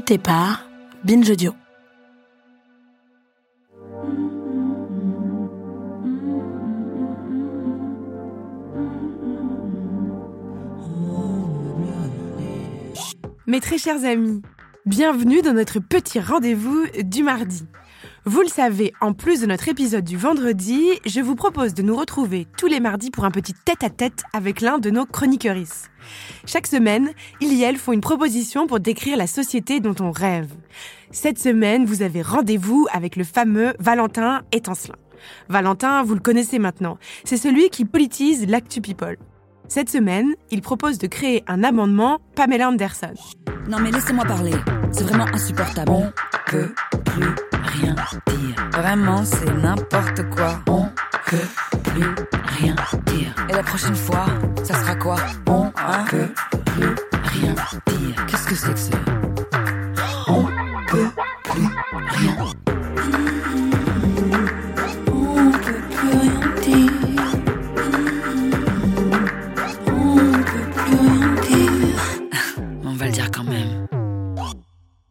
Par Binge. Mes très chers amis, bienvenue dans notre petit rendez-vous du mardi. Vous le savez, en plus de notre épisode du vendredi, je vous propose de nous retrouver tous les mardis pour un petit tête-à-tête avec l'un de nos chroniqueuristes. Chaque semaine, ils et elles font une proposition pour décrire la société dont on rêve. Cette semaine, vous avez rendez-vous avec le fameux Valentin Étancelin. Valentin, vous le connaissez maintenant, c'est celui qui politise l'actu people. Cette semaine, il propose de créer un amendement Pamela Anderson. Non mais laissez-moi parler, c'est vraiment insupportable. On peut plus rien dire. Vraiment, c'est n'importe quoi. On peut plus rien dire. Et la prochaine fois, ça sera quoi? On peut plus rien dire. Qu'est-ce que c'est que ça? On peut plus rien On peut plus rien dire. On peut plus rien dire. On va le dire quand même.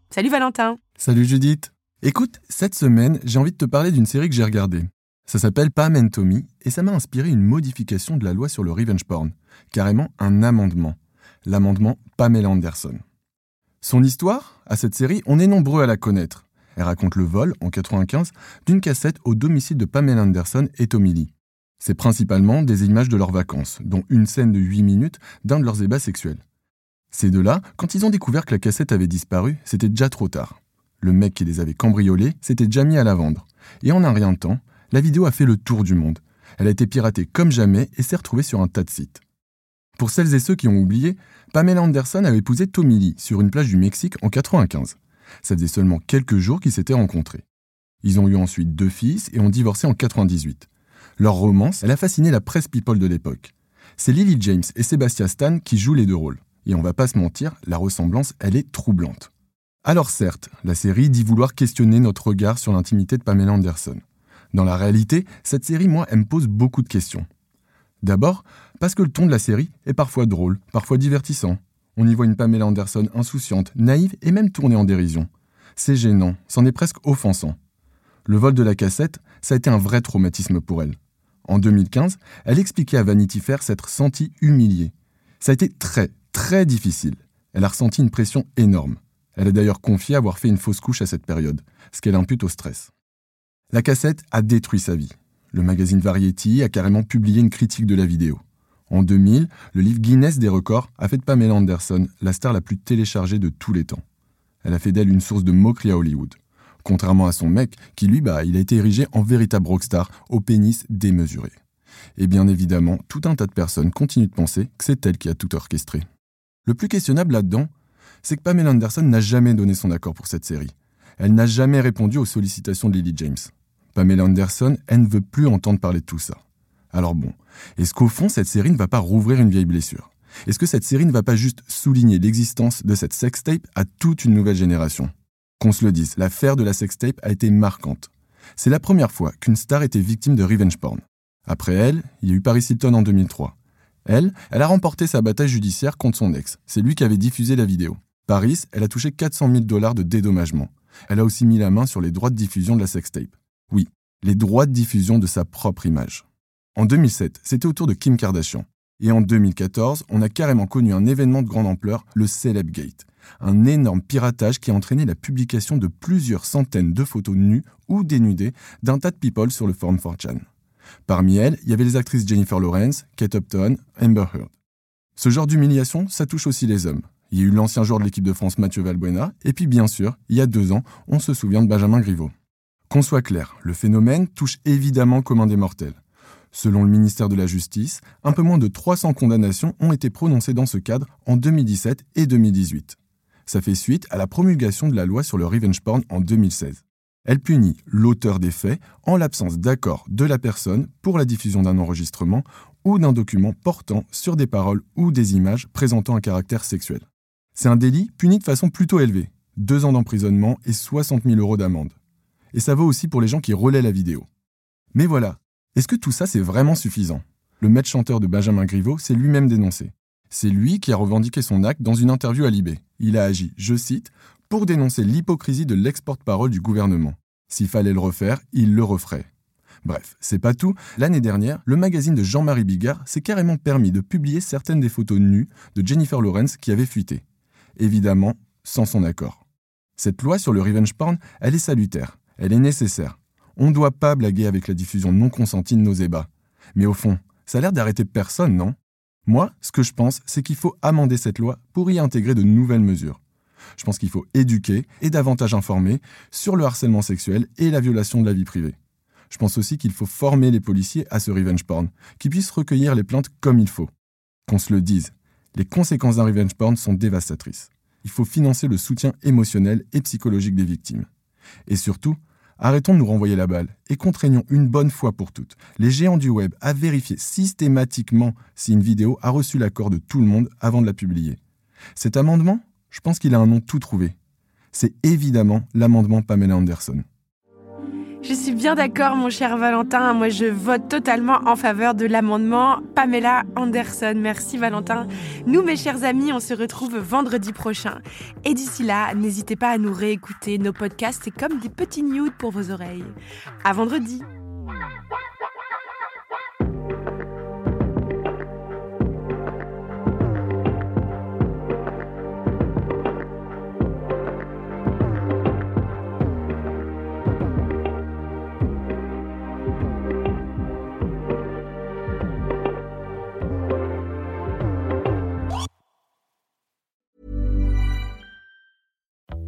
Salut Valentin Salut Judith. Écoute, cette semaine, j'ai envie de te parler d'une série que j'ai regardée. Ça s'appelle Pam and Tommy et ça m'a inspiré une modification de la loi sur le revenge porn, carrément un amendement, l'amendement Pamela Anderson. Son histoire, à cette série, on est nombreux à la connaître. Elle raconte le vol, en 95, d'une cassette au domicile de Pamela Anderson et Tommy Lee. C'est principalement des images de leurs vacances, dont une scène de 8 minutes d'un de leurs ébats sexuels. Ces deux-là, quand ils ont découvert que la cassette avait disparu, c'était déjà trop tard. Le mec qui les avait cambriolés s'était déjà mis à la vendre. Et en un rien de temps, la vidéo a fait le tour du monde. Elle a été piratée comme jamais et s'est retrouvée sur un tas de sites. Pour celles et ceux qui ont oublié, Pamela Anderson avait épousé Tommy Lee sur une plage du Mexique en 95. Ça faisait seulement quelques jours qu'ils s'étaient rencontrés. Ils ont eu ensuite deux fils et ont divorcé en 98. Leur romance, elle a fasciné la presse people de l'époque. C'est Lily James et Sébastien Stan qui jouent les deux rôles. Et on va pas se mentir, la ressemblance, elle est troublante. Alors certes, la série dit vouloir questionner notre regard sur l'intimité de Pamela Anderson. Dans la réalité, cette série, moi, elle me pose beaucoup de questions. D'abord, parce que le ton de la série est parfois drôle, parfois divertissant. On y voit une Pamela Anderson insouciante, naïve et même tournée en dérision. C'est gênant, c'en est presque offensant. Le vol de la cassette, ça a été un vrai traumatisme pour elle. En 2015, elle expliquait à Vanity Fair s'être sentie humiliée. Ça a été très, très difficile. Elle a ressenti une pression énorme. Elle a d'ailleurs confié avoir fait une fausse couche à cette période, ce qu'elle impute au stress. La cassette a détruit sa vie. Le magazine Variety a carrément publié une critique de la vidéo. En 2000, le livre Guinness des records a fait de Pamela Anderson la star la plus téléchargée de tous les temps. Elle a fait d'elle une source de moquerie à Hollywood. Contrairement à son mec, qui lui, bah, il a été érigé en véritable rockstar au pénis démesuré. Et bien évidemment, tout un tas de personnes continuent de penser que c'est elle qui a tout orchestré. Le plus questionnable là-dedans, c'est que Pamela Anderson n'a jamais donné son accord pour cette série. Elle n'a jamais répondu aux sollicitations de Lily James. Pamela Anderson, elle ne veut plus entendre parler de tout ça. Alors bon, est-ce qu'au fond, cette série ne va pas rouvrir une vieille blessure? Est-ce que cette série ne va pas juste souligner l'existence de cette sextape à toute une nouvelle génération? Qu'on se le dise, l'affaire de la sextape a été marquante. C'est la première fois qu'une star était victime de revenge porn. Après elle, il y a eu Paris Hilton en 2003. Elle, elle a remporté sa bataille judiciaire contre son ex. C'est lui qui avait diffusé la vidéo. Paris, elle a touché 400 000 dollars de dédommagement. Elle a aussi mis la main sur les droits de diffusion de la sextape. Oui, les droits de diffusion de sa propre image. En 2007, c'était au tour de Kim Kardashian. Et en 2014, on a carrément connu un événement de grande ampleur, le Celebgate. Un énorme piratage qui a entraîné la publication de plusieurs centaines de photos nues ou dénudées d'un tas de people sur le forum 4chan. Parmi elles, il y avait les actrices Jennifer Lawrence, Kate Upton, Amber Heard. Ce genre d'humiliation, ça touche aussi les hommes. Il y a eu l'ancien joueur de l'équipe de France Mathieu Valbuena, et puis bien sûr, il y a deux ans, on se souvient de Benjamin Griveaux. Qu'on soit clair, le phénomène touche évidemment comme un des mortels. Selon le ministère de la Justice, un peu moins de 300 condamnations ont été prononcées dans ce cadre en 2017 et 2018. Ça fait suite à la promulgation de la loi sur le revenge porn en 2016. Elle punit l'auteur des faits en l'absence d'accord de la personne pour la diffusion d'un enregistrement ou d'un document portant sur des paroles ou des images présentant un caractère sexuel. C'est un délit puni de façon plutôt élevée, deux ans d'emprisonnement et 60 000 euros d'amende. Et ça vaut aussi pour les gens qui relaient la vidéo. Mais voilà, est-ce que tout ça c'est vraiment suffisant? Le maître chanteur de Benjamin Griveaux s'est lui-même dénoncé. C'est lui qui a revendiqué son acte dans une interview à Libé. Il a agi, je cite, pour dénoncer l'hypocrisie de l'ex-porte-parole du gouvernement. S'il fallait le refaire, il le referait. Bref, c'est pas tout. L'année dernière, le magazine de Jean-Marie Bigard s'est carrément permis de publier certaines des photos nues de Jennifer Lawrence qui avaient fuité. Évidemment, sans son accord. Cette loi sur le revenge porn, elle est salutaire, elle est nécessaire. On ne doit pas blaguer avec la diffusion non consentie de nos ébats. Mais au fond, ça a l'air d'arrêter personne, non? Moi, ce que je pense, c'est qu'il faut amender cette loi pour y intégrer de nouvelles mesures. Je pense qu'il faut éduquer et davantage informer sur le harcèlement sexuel et la violation de la vie privée. Je pense aussi qu'il faut former les policiers à ce revenge porn, qui puissent recueillir les plaintes comme il faut. Qu'on se le dise, les conséquences d'un revenge porn sont dévastatrices. Il faut financer le soutien émotionnel et psychologique des victimes. Et surtout, arrêtons de nous renvoyer la balle et contraignons une bonne fois pour toutes les géants du web à vérifier systématiquement si une vidéo a reçu l'accord de tout le monde avant de la publier. Cet amendement, je pense qu'il a un nom tout trouvé. C'est évidemment l'amendement Pamela Anderson. Je suis bien d'accord, mon cher Valentin. Moi, je vote totalement en faveur de l'amendement Pamela Anderson. Merci, Valentin. Nous, mes chers amis, on se retrouve vendredi prochain. Et d'ici là, n'hésitez pas à nous réécouter. Nos podcasts, c'est comme des petits nudes pour vos oreilles. À vendredi.